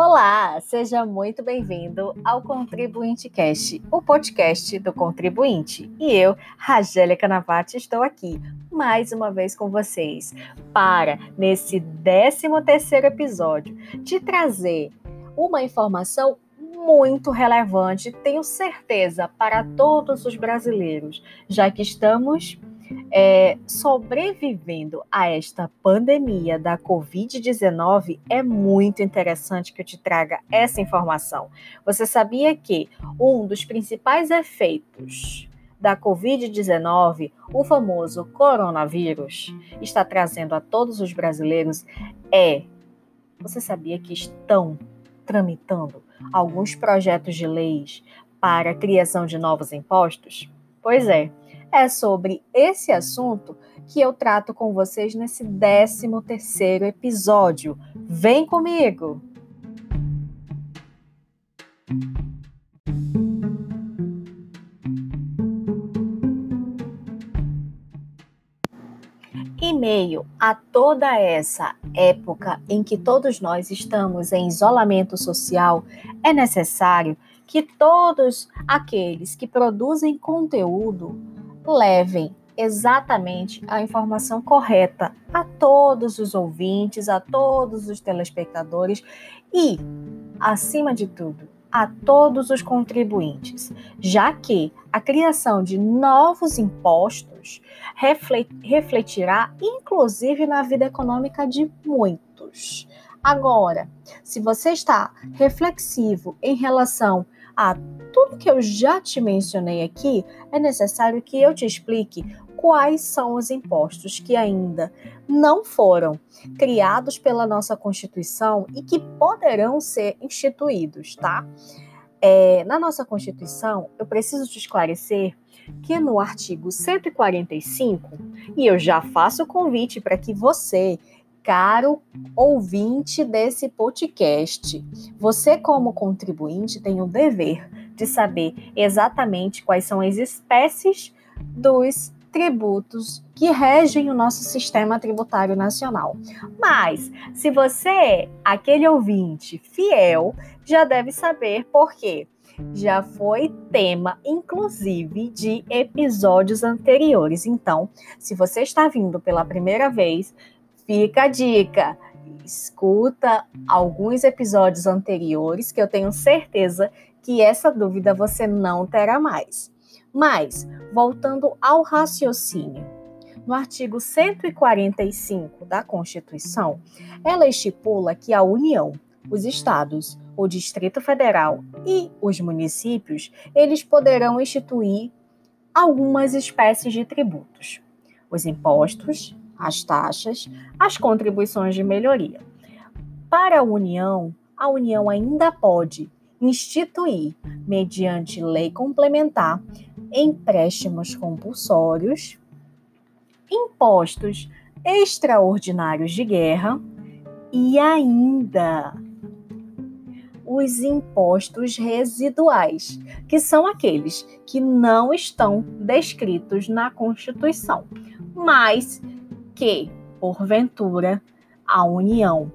Olá, seja muito bem-vindo ao Contribuinte Cast, o podcast do contribuinte. E eu, Ragélia Canavati, estou aqui mais uma vez com vocês para, nesse 13 terceiro episódio, te trazer uma informação muito relevante, tenho certeza, para todos os brasileiros, já que estamos é, sobrevivendo a esta pandemia da Covid-19, é muito interessante que eu te traga essa informação. Você sabia que um dos principais efeitos da Covid-19, o famoso coronavírus, está trazendo a todos os brasileiros é. Você sabia que estão tramitando alguns projetos de leis para a criação de novos impostos? Pois é, é sobre esse assunto que eu trato com vocês nesse 13 terceiro episódio. Vem comigo! Em meio a toda essa época em que todos nós estamos em isolamento social, é necessário que todos aqueles que produzem conteúdo levem exatamente a informação correta a todos os ouvintes, a todos os telespectadores e, acima de tudo, a todos os contribuintes, já que a criação de novos impostos refletirá inclusive na vida econômica de muitos. Agora, se você está reflexivo em relação a tudo que eu já te mencionei aqui, é necessário que eu te explique quais são os impostos que ainda não foram criados pela nossa Constituição e que poderão ser instituídos, tá? É, na nossa Constituição, eu preciso te esclarecer que no artigo 145, e eu já faço o convite para que você caro ouvinte desse podcast. Você, como contribuinte, tem o dever de saber exatamente quais são as espécies dos tributos que regem o nosso sistema tributário nacional. Mas, se você é aquele ouvinte fiel, já deve saber por quê. Já foi tema, inclusive, de episódios anteriores. Então, se você está vindo pela primeira vez, Fica a dica. Escuta alguns episódios anteriores que eu tenho certeza que essa dúvida você não terá mais. Mas, voltando ao raciocínio, no artigo 145 da Constituição, ela estipula que a União, os estados, o Distrito Federal e os municípios, eles poderão instituir algumas espécies de tributos. Os impostos, as taxas, as contribuições de melhoria. Para a União, a União ainda pode instituir, mediante lei complementar, empréstimos compulsórios, impostos extraordinários de guerra e ainda os impostos residuais, que são aqueles que não estão descritos na Constituição, mas que, porventura, a União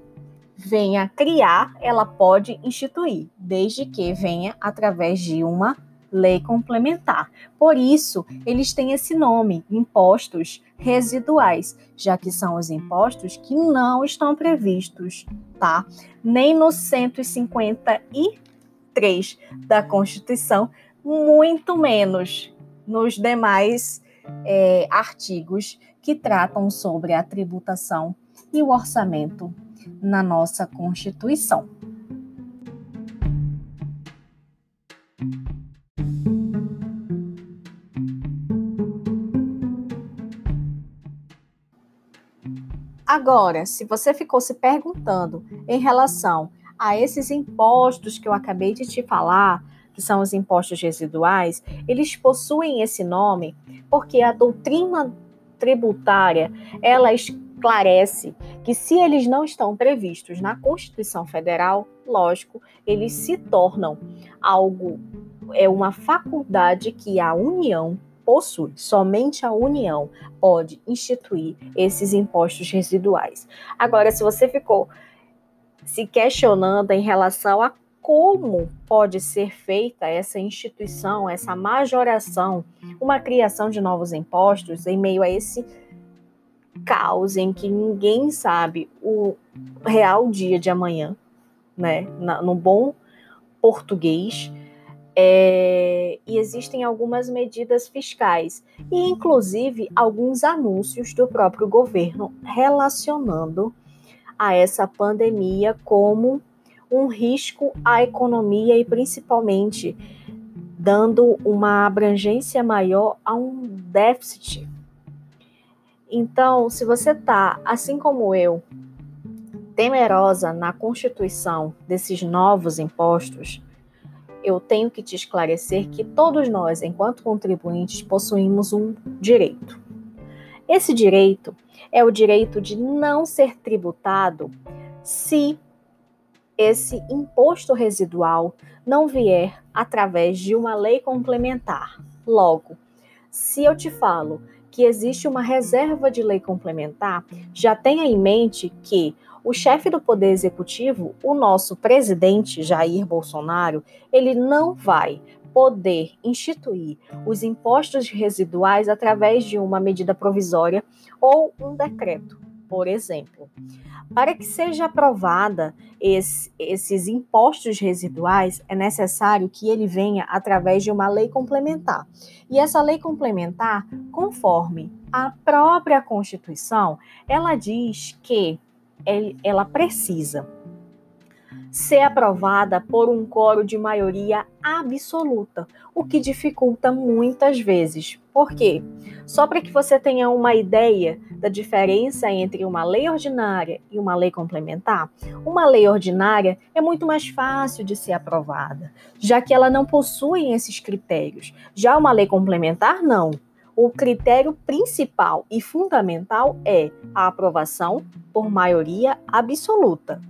venha criar, ela pode instituir, desde que venha através de uma lei complementar. Por isso, eles têm esse nome, impostos residuais, já que são os impostos que não estão previstos, tá? Nem no 153 da Constituição, muito menos nos demais é, artigos que tratam sobre a tributação e o orçamento na nossa Constituição. Agora, se você ficou se perguntando em relação a esses impostos que eu acabei de te falar, que são os impostos residuais, eles possuem esse nome porque a doutrina tributária, ela esclarece que se eles não estão previstos na Constituição Federal, lógico, eles se tornam algo é uma faculdade que a União possui. Somente a União pode instituir esses impostos residuais. Agora, se você ficou se questionando em relação a como pode ser feita essa instituição, essa majoração, uma criação de novos impostos em meio a esse caos em que ninguém sabe o real dia de amanhã, né? no bom português. É, e existem algumas medidas fiscais e, inclusive, alguns anúncios do próprio governo relacionando a essa pandemia como um risco à economia e principalmente dando uma abrangência maior a um déficit. Então, se você está, assim como eu, temerosa na constituição desses novos impostos, eu tenho que te esclarecer que todos nós, enquanto contribuintes, possuímos um direito. Esse direito é o direito de não ser tributado se esse imposto residual não vier através de uma lei complementar. Logo, se eu te falo que existe uma reserva de lei complementar, já tenha em mente que o chefe do Poder Executivo, o nosso presidente Jair Bolsonaro, ele não vai poder instituir os impostos residuais através de uma medida provisória ou um decreto, por exemplo. Para que seja aprovada esse, esses impostos residuais, é necessário que ele venha através de uma lei complementar. E essa lei complementar, conforme a própria Constituição, ela diz que ela precisa ser aprovada por um coro de maioria absoluta, o que dificulta muitas vezes. Por quê? Só para que você tenha uma ideia da diferença entre uma lei ordinária e uma lei complementar, uma lei ordinária é muito mais fácil de ser aprovada, já que ela não possui esses critérios. Já uma lei complementar, não. O critério principal e fundamental é a aprovação por maioria absoluta.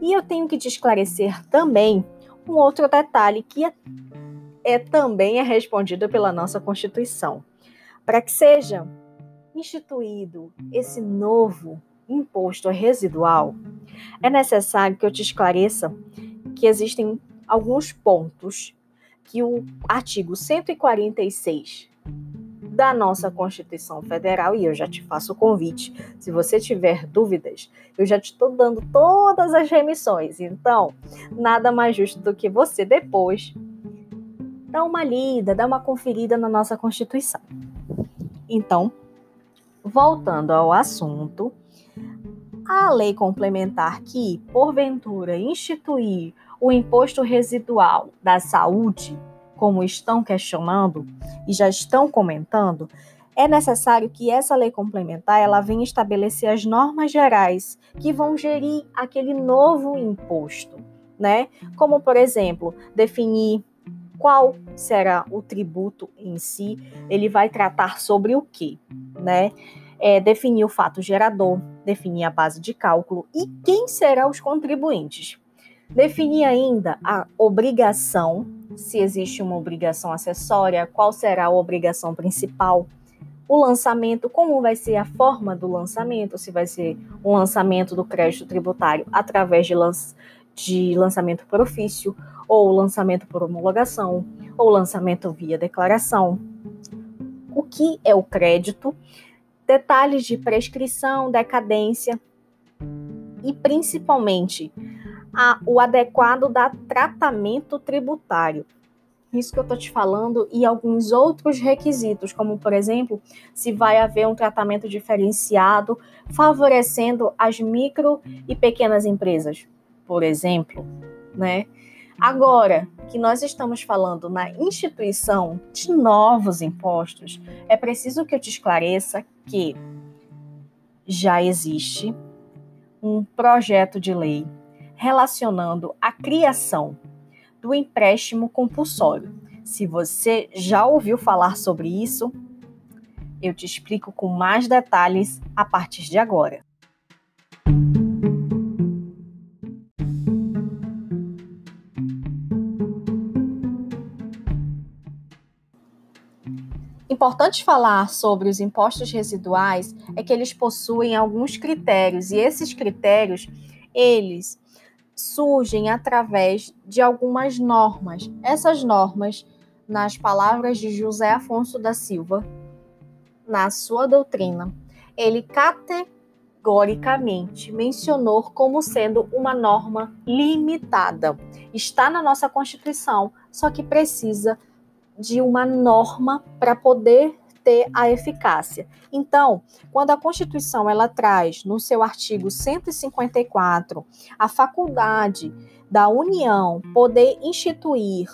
E eu tenho que te esclarecer também um outro detalhe que é, é também é respondido pela nossa Constituição. Para que seja instituído esse novo imposto residual, é necessário que eu te esclareça que existem alguns pontos que o artigo 146 da nossa Constituição Federal, e eu já te faço o convite, se você tiver dúvidas, eu já te estou dando todas as remissões, então nada mais justo do que você depois dar uma lida, dar uma conferida na nossa Constituição. Então, voltando ao assunto, a lei complementar que, porventura, instituir o imposto residual da saúde como estão questionando e já estão comentando, é necessário que essa lei complementar ela venha estabelecer as normas gerais que vão gerir aquele novo imposto, né? Como por exemplo, definir qual será o tributo em si, ele vai tratar sobre o que, né? É, definir o fato gerador, definir a base de cálculo e quem serão os contribuintes. Definir ainda a obrigação se existe uma obrigação acessória, qual será a obrigação principal, o lançamento, como vai ser a forma do lançamento, se vai ser um lançamento do crédito tributário através de, lanç de lançamento por ofício, ou lançamento por homologação, ou lançamento via declaração. O que é o crédito? Detalhes de prescrição, decadência e principalmente a, o adequado da tratamento tributário. Isso que eu estou te falando, e alguns outros requisitos, como, por exemplo, se vai haver um tratamento diferenciado favorecendo as micro e pequenas empresas, por exemplo, né? Agora que nós estamos falando na instituição de novos impostos, é preciso que eu te esclareça que já existe um projeto de lei relacionando a criação do empréstimo compulsório. Se você já ouviu falar sobre isso, eu te explico com mais detalhes a partir de agora. Importante falar sobre os impostos residuais é que eles possuem alguns critérios e esses critérios eles surgem através de algumas normas. Essas normas, nas palavras de José Afonso da Silva, na sua doutrina, ele categoricamente mencionou como sendo uma norma limitada. Está na nossa Constituição, só que precisa de uma norma para poder ter a eficácia. Então, quando a Constituição ela traz no seu artigo 154 a faculdade da União poder instituir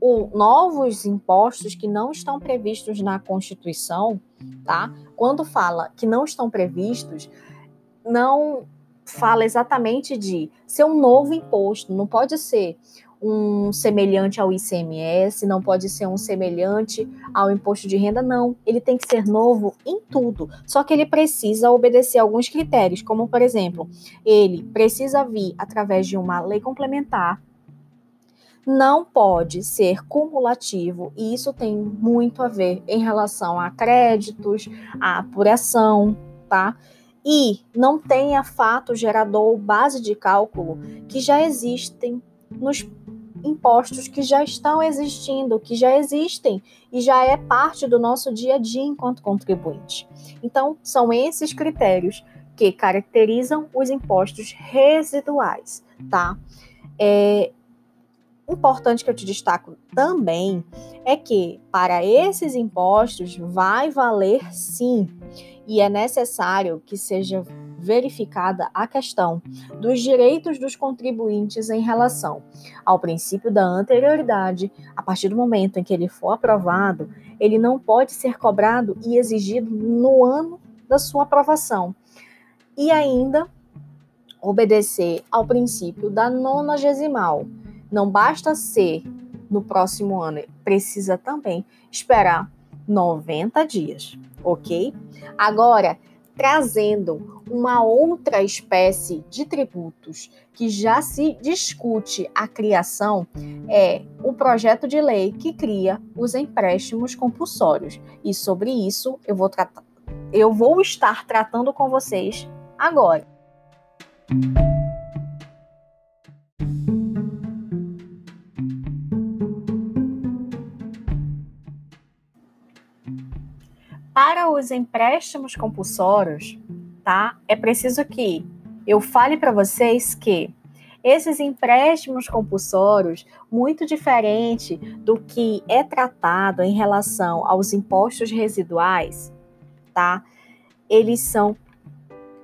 o, novos impostos que não estão previstos na Constituição, tá? Quando fala que não estão previstos, não fala exatamente de ser um novo imposto, não pode ser um semelhante ao ICMS, não pode ser um semelhante ao imposto de renda, não. Ele tem que ser novo em tudo. Só que ele precisa obedecer alguns critérios, como, por exemplo, ele precisa vir através de uma lei complementar, não pode ser cumulativo, e isso tem muito a ver em relação a créditos, a apuração, tá? E não tenha fato gerador ou base de cálculo que já existem nos impostos que já estão existindo, que já existem e já é parte do nosso dia a dia enquanto contribuinte. Então, são esses critérios que caracterizam os impostos residuais, tá? É importante que eu te destaco também é que para esses impostos vai valer sim, e é necessário que seja verificada a questão dos direitos dos contribuintes em relação ao princípio da anterioridade, a partir do momento em que ele for aprovado, ele não pode ser cobrado e exigido no ano da sua aprovação. E ainda obedecer ao princípio da nonagesimal. Não basta ser no próximo ano, precisa também esperar 90 dias, ok? Agora, trazendo uma outra espécie de tributos que já se discute a criação é o projeto de lei que cria os empréstimos compulsórios. E sobre isso eu vou eu vou estar tratando com vocês agora. Os empréstimos compulsórios, tá? É preciso que eu fale para vocês que esses empréstimos compulsórios, muito diferente do que é tratado em relação aos impostos residuais, tá? Eles são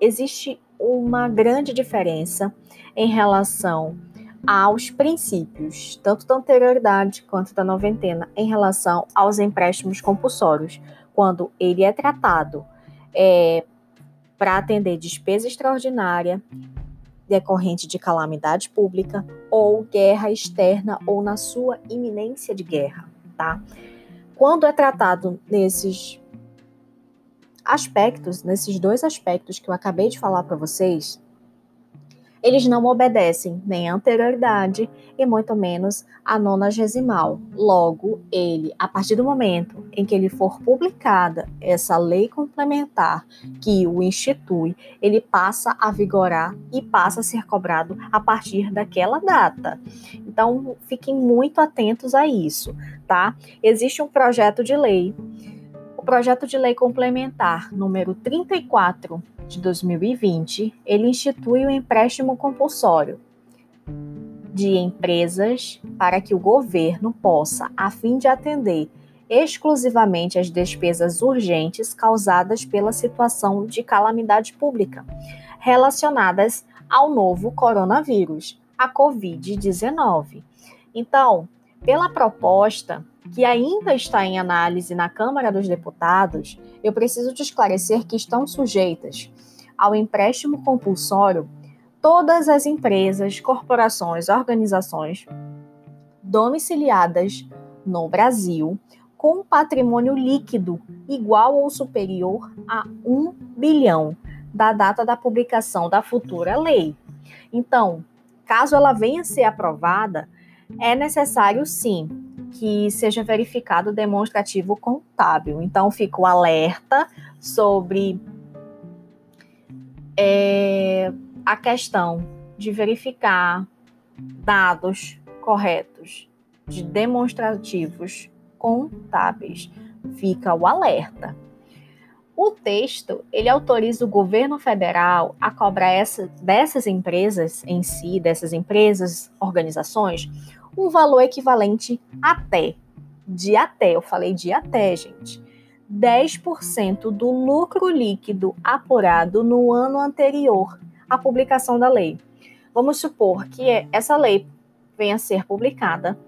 existe uma grande diferença em relação aos princípios, tanto da anterioridade quanto da noventena, em relação aos empréstimos compulsórios quando ele é tratado é, para atender despesa extraordinária decorrente de calamidade pública ou guerra externa ou na sua iminência de guerra, tá? Quando é tratado nesses aspectos, nesses dois aspectos que eu acabei de falar para vocês, eles não obedecem nem à anterioridade e muito menos à nonagesimal. Logo, ele, a partir do momento em que ele for publicada essa lei complementar que o institui, ele passa a vigorar e passa a ser cobrado a partir daquela data. Então, fiquem muito atentos a isso, tá? Existe um projeto de lei o projeto de lei complementar número 34 de 2020, ele institui o empréstimo compulsório de empresas para que o governo possa, a fim de atender exclusivamente as despesas urgentes causadas pela situação de calamidade pública relacionadas ao novo coronavírus, a Covid-19. Então, pela proposta que ainda está em análise na Câmara dos Deputados, eu preciso te esclarecer que estão sujeitas ao empréstimo compulsório todas as empresas, corporações, organizações domiciliadas no Brasil com patrimônio líquido igual ou superior a 1 bilhão da data da publicação da futura lei. Então, caso ela venha a ser aprovada, é necessário sim que seja verificado o demonstrativo contábil. Então, fica o alerta sobre é, a questão de verificar dados corretos, de demonstrativos contábeis. Fica o alerta. O texto, ele autoriza o governo federal a cobrar essa, dessas empresas em si, dessas empresas, organizações, um valor equivalente até, de até, eu falei de até, gente, 10% do lucro líquido apurado no ano anterior à publicação da lei. Vamos supor que essa lei venha a ser publicada,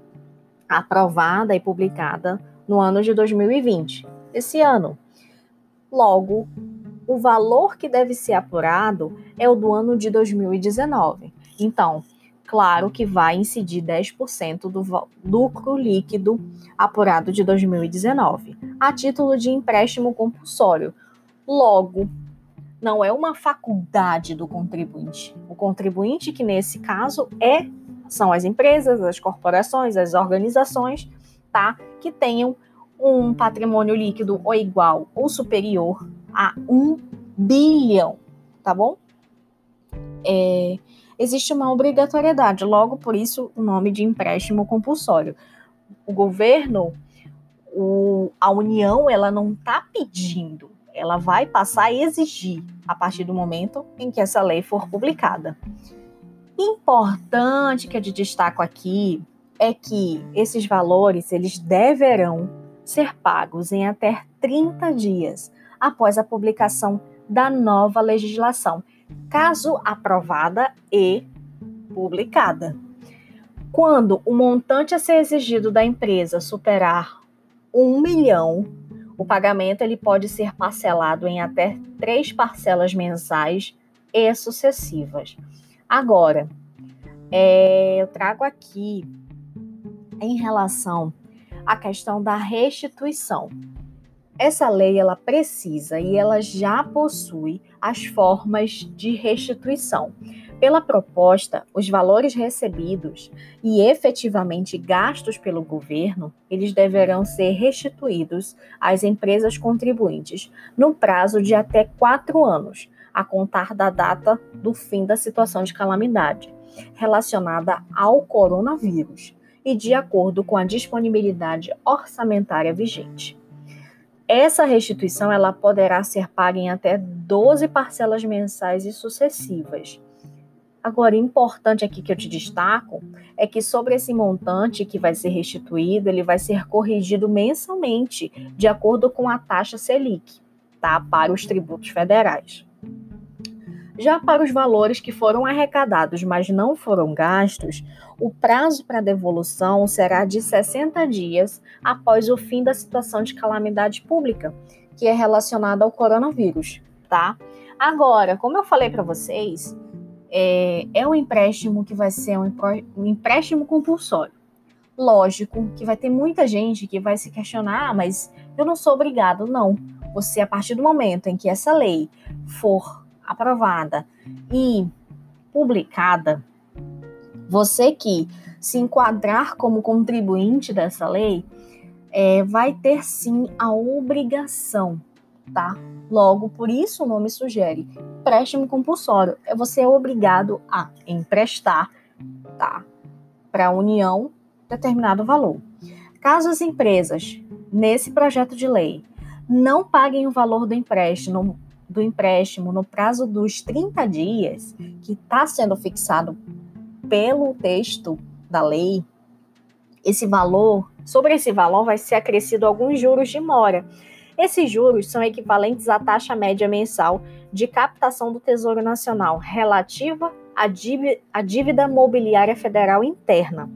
aprovada e publicada no ano de 2020, esse ano. Logo, o valor que deve ser apurado é o do ano de 2019. Então, claro que vai incidir 10% do lucro líquido apurado de 2019, a título de empréstimo compulsório. Logo, não é uma faculdade do contribuinte. O contribuinte, que nesse caso é são as empresas, as corporações, as organizações, tá? Que tenham um patrimônio líquido ou igual ou superior a um bilhão, tá bom? É, existe uma obrigatoriedade, logo por isso o nome de empréstimo compulsório. O governo, o, a União, ela não está pedindo, ela vai passar a exigir a partir do momento em que essa lei for publicada. Importante que eu destaco aqui é que esses valores eles deverão ser pagos em até 30 dias após a publicação da nova legislação, caso aprovada e publicada. Quando o montante a ser exigido da empresa superar um milhão, o pagamento ele pode ser parcelado em até três parcelas mensais e sucessivas. Agora, é, eu trago aqui em relação a questão da restituição. Essa lei ela precisa e ela já possui as formas de restituição. Pela proposta, os valores recebidos e efetivamente gastos pelo governo, eles deverão ser restituídos às empresas contribuintes no prazo de até quatro anos, a contar da data do fim da situação de calamidade relacionada ao coronavírus, e de acordo com a disponibilidade orçamentária vigente. Essa restituição ela poderá ser paga em até 12 parcelas mensais e sucessivas. Agora, importante aqui que eu te destaco é que sobre esse montante que vai ser restituído, ele vai ser corrigido mensalmente, de acordo com a taxa Selic, tá? Para os tributos federais. Já para os valores que foram arrecadados, mas não foram gastos, o prazo para devolução será de 60 dias após o fim da situação de calamidade pública, que é relacionada ao coronavírus, tá? Agora, como eu falei para vocês, é, é, um empréstimo que vai ser um, um empréstimo compulsório. Lógico que vai ter muita gente que vai se questionar, ah, mas eu não sou obrigado, não. Você, a partir do momento em que essa lei for aprovada e publicada, você que se enquadrar como contribuinte dessa lei, é, vai ter sim a obrigação, tá? Logo, por isso o nome sugere empréstimo compulsório. É você é obrigado a emprestar, tá? Para a União determinado valor. Caso as empresas, nesse projeto de lei, não paguem o valor do empréstimo do empréstimo no prazo dos 30 dias, que está sendo fixado pelo texto da lei, esse valor, sobre esse valor vai ser acrescido alguns juros de mora. Esses juros são equivalentes à taxa média mensal de captação do Tesouro Nacional relativa à dívida, à dívida mobiliária federal interna.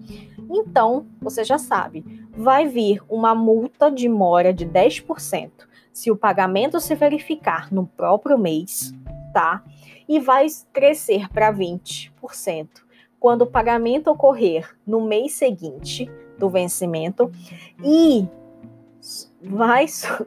Então, você já sabe, vai vir uma multa de mora de 10% se o pagamento se verificar no próprio mês, tá? E vai crescer para 20% quando o pagamento ocorrer no mês seguinte do vencimento e vai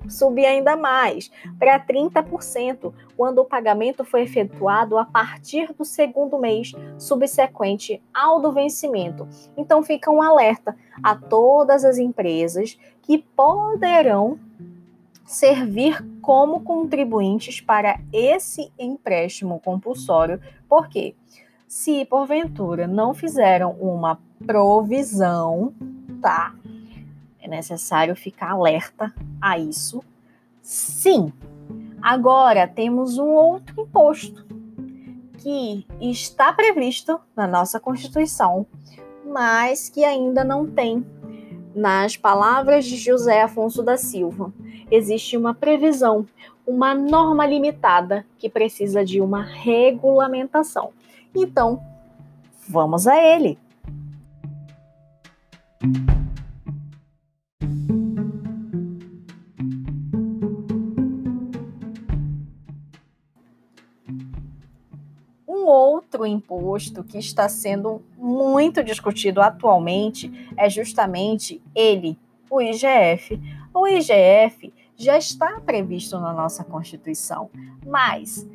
subir ainda mais para 30% quando o pagamento foi efetuado a partir do segundo mês subsequente ao do vencimento. Então fica um alerta a todas as empresas que poderão servir como contribuintes para esse empréstimo compulsório, porque se porventura não fizeram uma provisão, tá? É necessário ficar alerta a isso. Sim. Agora temos um outro imposto que está previsto na nossa Constituição, mas que ainda não tem. Nas palavras de José Afonso da Silva, existe uma previsão, uma norma limitada que precisa de uma regulamentação. Então, vamos a ele. Um outro imposto que está sendo muito discutido atualmente é justamente ele, o IGF. O IGF já está previsto na nossa Constituição, mas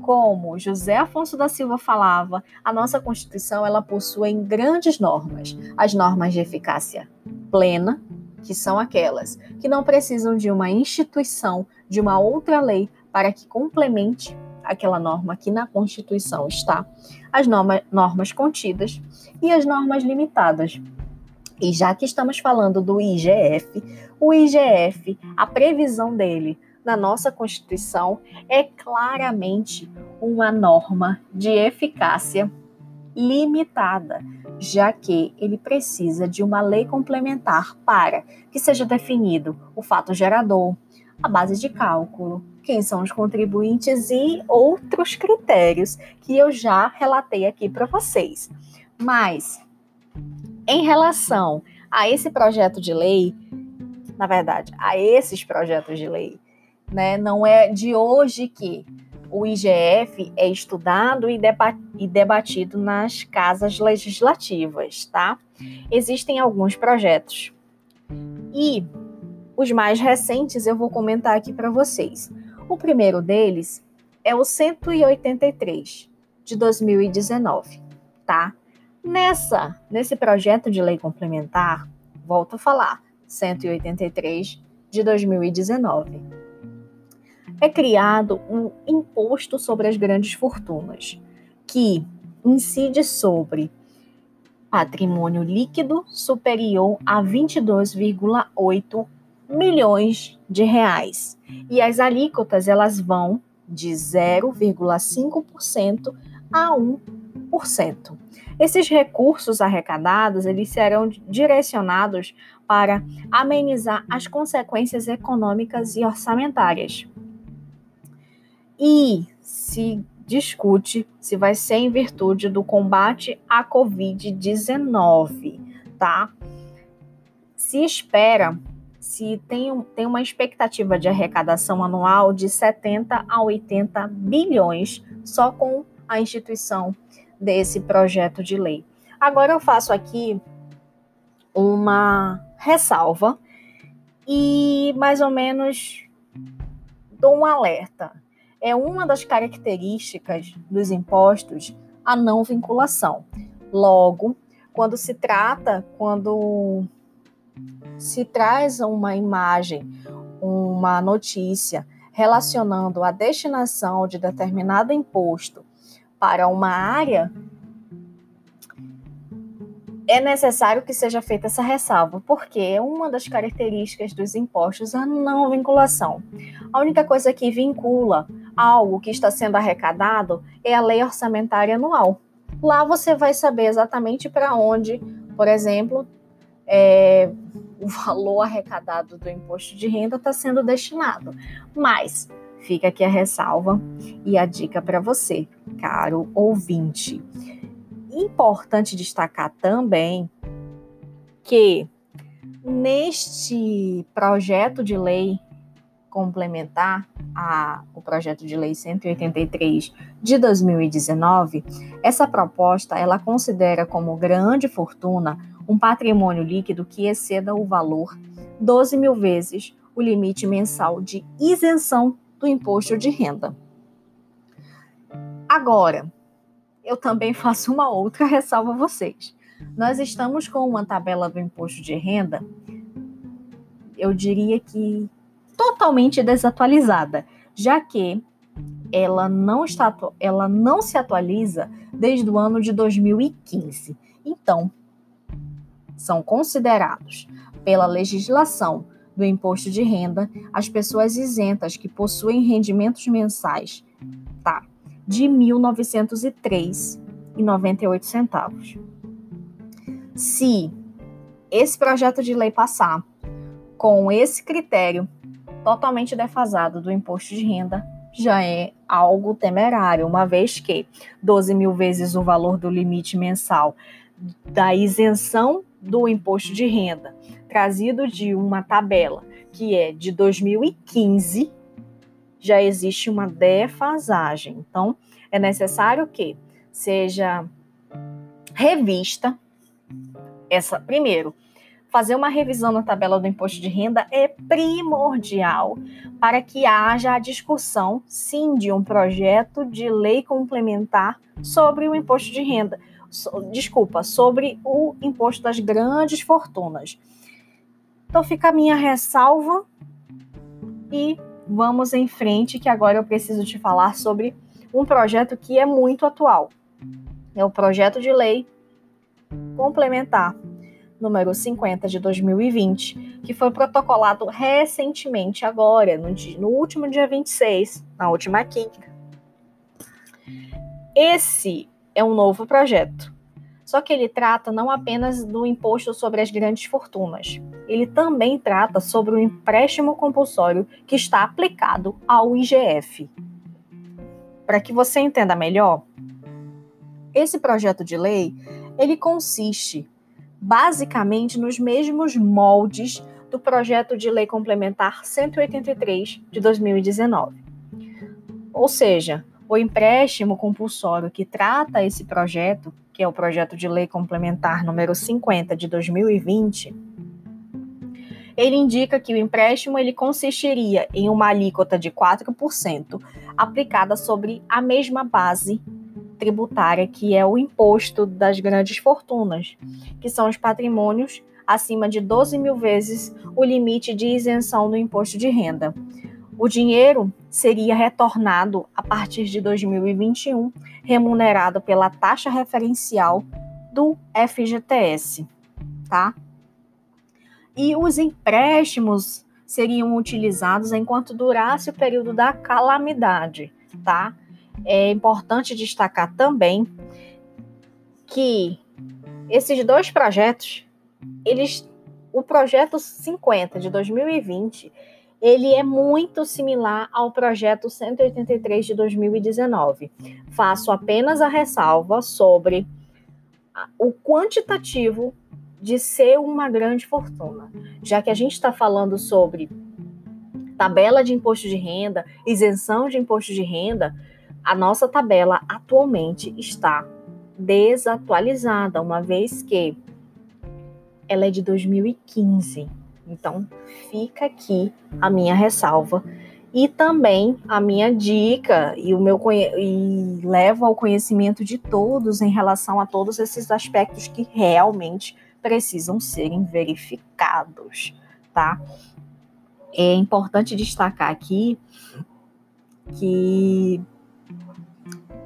como José Afonso da Silva falava, a nossa Constituição ela possui grandes normas, as normas de eficácia plena, que são aquelas que não precisam de uma instituição, de uma outra lei para que complemente aquela norma que na Constituição está, as norma, normas contidas e as normas limitadas. E já que estamos falando do IGF, o IGF, a previsão dele na nossa Constituição é claramente uma norma de eficácia limitada, já que ele precisa de uma lei complementar para que seja definido o fato gerador, a base de cálculo, quem são os contribuintes e outros critérios que eu já relatei aqui para vocês. Mas, em relação a esse projeto de lei, na verdade, a esses projetos de lei, né, não é de hoje que o IGF é estudado e, debatido nas casas legislativas, tá? Existem alguns projetos. E os mais recentes eu vou comentar aqui para vocês. O primeiro deles é o 183 de 2019, tá? Nessa, nesse projeto de lei complementar, volto a falar, 183 de 2019. É criado um imposto sobre as grandes fortunas, que incide sobre patrimônio líquido superior a 22,8 milhões de reais. E as alíquotas elas vão de 0,5% a 1%. Esses recursos arrecadados, eles serão direcionados para amenizar as consequências econômicas e orçamentárias. E se discute se vai ser em virtude do combate à Covid-19, tá? Se espera se tem, tem uma expectativa de arrecadação anual de 70 a 80 bilhões só com a instituição desse projeto de lei. Agora eu faço aqui uma ressalva e mais ou menos dou um alerta. É uma das características dos impostos a não vinculação. Logo, quando se trata, quando se traz uma imagem, uma notícia relacionando a destinação de determinado imposto para uma área, é necessário que seja feita essa ressalva, porque uma das características dos impostos é a não vinculação. A única coisa que vincula algo que está sendo arrecadado é a lei orçamentária anual. Lá você vai saber exatamente para onde, por exemplo, é, o valor arrecadado do imposto de renda está sendo destinado. Mas fica aqui a ressalva e a dica para você, caro ouvinte. Importante destacar também que neste projeto de lei complementar a, o projeto de lei 183 de 2019, essa proposta ela considera como grande fortuna um patrimônio líquido que exceda o valor 12 mil vezes o limite mensal de isenção do imposto de renda. Agora, eu também faço uma outra ressalva a vocês. Nós estamos com uma tabela do imposto de renda, eu diria que totalmente desatualizada, já que ela não está ela não se atualiza desde o ano de 2015. Então, são considerados pela legislação do imposto de renda as pessoas isentas que possuem rendimentos mensais, tá? De R$ 1.903,98. Se esse projeto de lei passar com esse critério totalmente defasado do imposto de renda, já é algo temerário, uma vez que 12 mil vezes o valor do limite mensal da isenção do imposto de renda, trazido de uma tabela que é de 2015, já existe uma defasagem. Então, é necessário que seja revista essa primeiro fazer uma revisão na tabela do imposto de renda é primordial para que haja a discussão, sim, de um projeto de lei complementar sobre o imposto de renda. So, desculpa, sobre o imposto das grandes fortunas. Então fica a minha ressalva e vamos em frente, que agora eu preciso te falar sobre um projeto que é muito atual. É o projeto de lei complementar número 50 de 2020, que foi protocolado recentemente, agora, no, dia, no último dia 26, na última quinta. Esse é um novo projeto, só que ele trata não apenas do imposto sobre as grandes fortunas, ele também trata sobre o empréstimo compulsório que está aplicado ao IGF. Para que você entenda melhor, esse projeto de lei ele consiste basicamente nos mesmos moldes do projeto de lei complementar 183 de 2019. Ou seja, o empréstimo compulsório que trata esse projeto, que é o projeto de lei complementar número 50 de 2020, ele indica que o empréstimo ele consistiria em uma alíquota de 4% aplicada sobre a mesma base tributária, que é o imposto das grandes fortunas, que são os patrimônios acima de 12 mil vezes o limite de isenção do imposto de renda. O dinheiro seria retornado a partir de 2021, remunerado pela taxa referencial do FGTS, tá? E os empréstimos seriam utilizados enquanto durasse o período da calamidade, tá? é importante destacar também que esses dois projetos, eles, o projeto 50 de 2020, ele é muito similar ao projeto 183 de 2019. Faço apenas a ressalva sobre o quantitativo de ser uma grande fortuna, já que a gente está falando sobre tabela de imposto de renda, isenção de imposto de renda, a nossa tabela atualmente está desatualizada, uma vez que ela é de 2015. Então, fica aqui a minha ressalva e também a minha dica e o meu e levo ao conhecimento de todos em relação a todos esses aspectos que realmente precisam serem verificados, tá? É importante destacar aqui que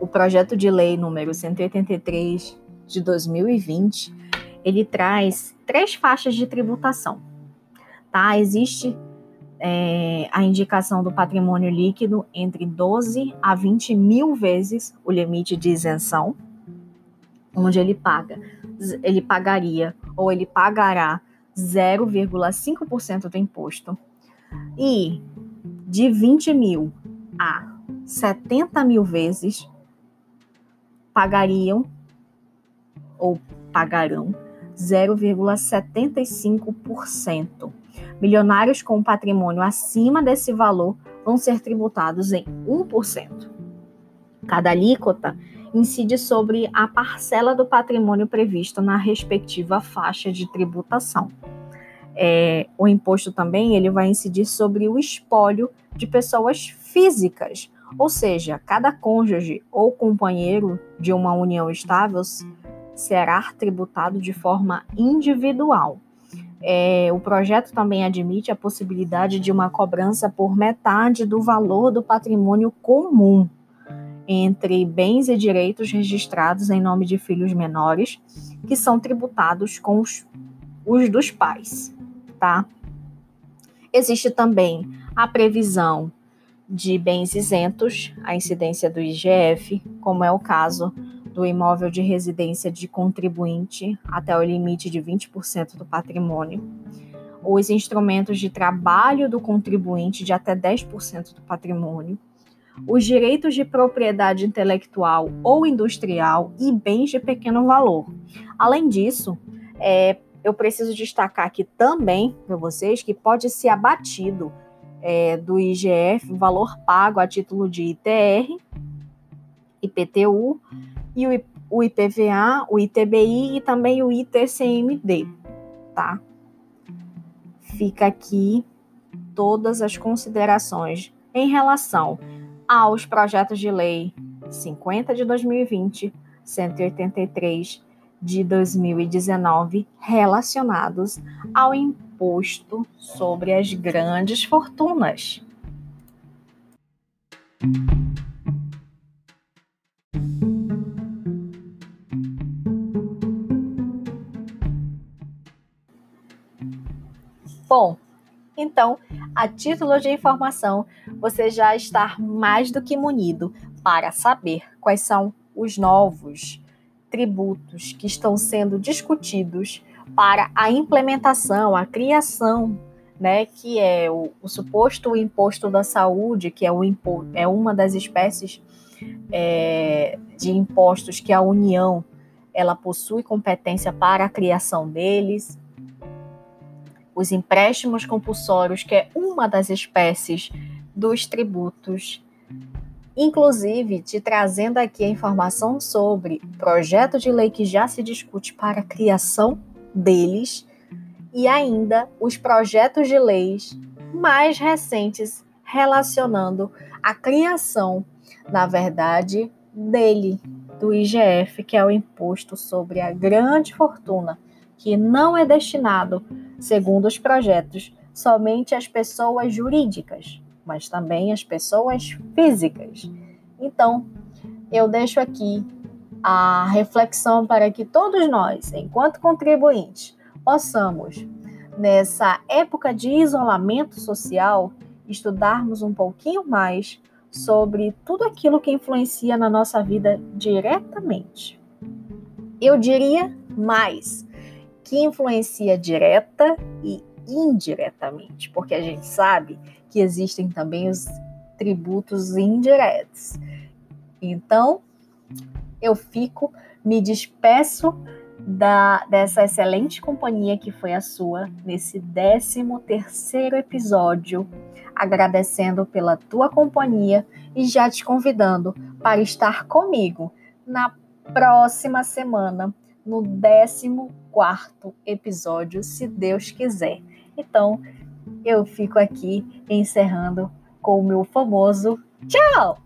o projeto de lei número 183 de 2020, ele traz três faixas de tributação. Tá? Existe é, a indicação do patrimônio líquido entre 12 a 20 mil vezes o limite de isenção, onde ele paga, ele pagaria ou ele pagará 0,5% do imposto. E de 20 mil a 70 mil vezes pagariam ou pagarão 0,75%. Milionários com patrimônio acima desse valor vão ser tributados em 1%. Cada alíquota incide sobre a parcela do patrimônio prevista na respectiva faixa de tributação. É, o imposto também ele vai incidir sobre o espólio de pessoas físicas, ou seja, cada cônjuge ou companheiro de uma união estável será tributado de forma individual. É, o projeto também admite a possibilidade de uma cobrança por metade do valor do patrimônio comum entre bens e direitos registrados em nome de filhos menores, que são tributados com os, os dos pais, tá? Existe também a previsão de bens isentos à incidência do IGF, como é o caso do imóvel de residência de contribuinte até o limite de 20% do patrimônio, os instrumentos de trabalho do contribuinte de até 10% do patrimônio, os direitos de propriedade intelectual ou industrial e bens de pequeno valor. Além disso, é, eu preciso destacar aqui também para vocês que pode ser abatido é, do IGF o valor pago a título de ITR, IPTU e o, o IPVA, o ITBI e também o ITCMD, tá? Fica aqui todas as considerações em relação aos projetos de lei 50 de 2020, 183 de 2019 relacionados ao imposto sobre as grandes fortunas. Bom, então, a título de informação, você já está mais do que munido para saber quais são os novos tributos que estão sendo discutidos para a implementação, a criação, né, que é o, o suposto imposto da saúde, que é, o impo, é uma das espécies é, de impostos que a União ela possui competência para a criação deles os empréstimos compulsórios, que é uma das espécies dos tributos. Inclusive, te trazendo aqui a informação sobre projeto de lei que já se discute para a criação deles e ainda os projetos de leis mais recentes relacionando a criação, na verdade, dele, do IGF, que é o imposto sobre a grande fortuna, que não é destinado segundo os projetos, somente as pessoas jurídicas, mas também as pessoas físicas. Então, eu deixo aqui a reflexão para que todos nós, enquanto contribuintes, possamos, nessa época de isolamento social, estudarmos um pouquinho mais sobre tudo aquilo que influencia na nossa vida diretamente. Eu diria mais que influencia direta e indiretamente, porque a gente sabe que existem também os tributos indiretos. Então, eu fico, me despeço da, dessa excelente companhia que foi a sua nesse 13 terceiro episódio, agradecendo pela tua companhia e já te convidando para estar comigo na próxima semana no 14 episódio, se Deus quiser. Então, eu fico aqui encerrando com o meu famoso tchau!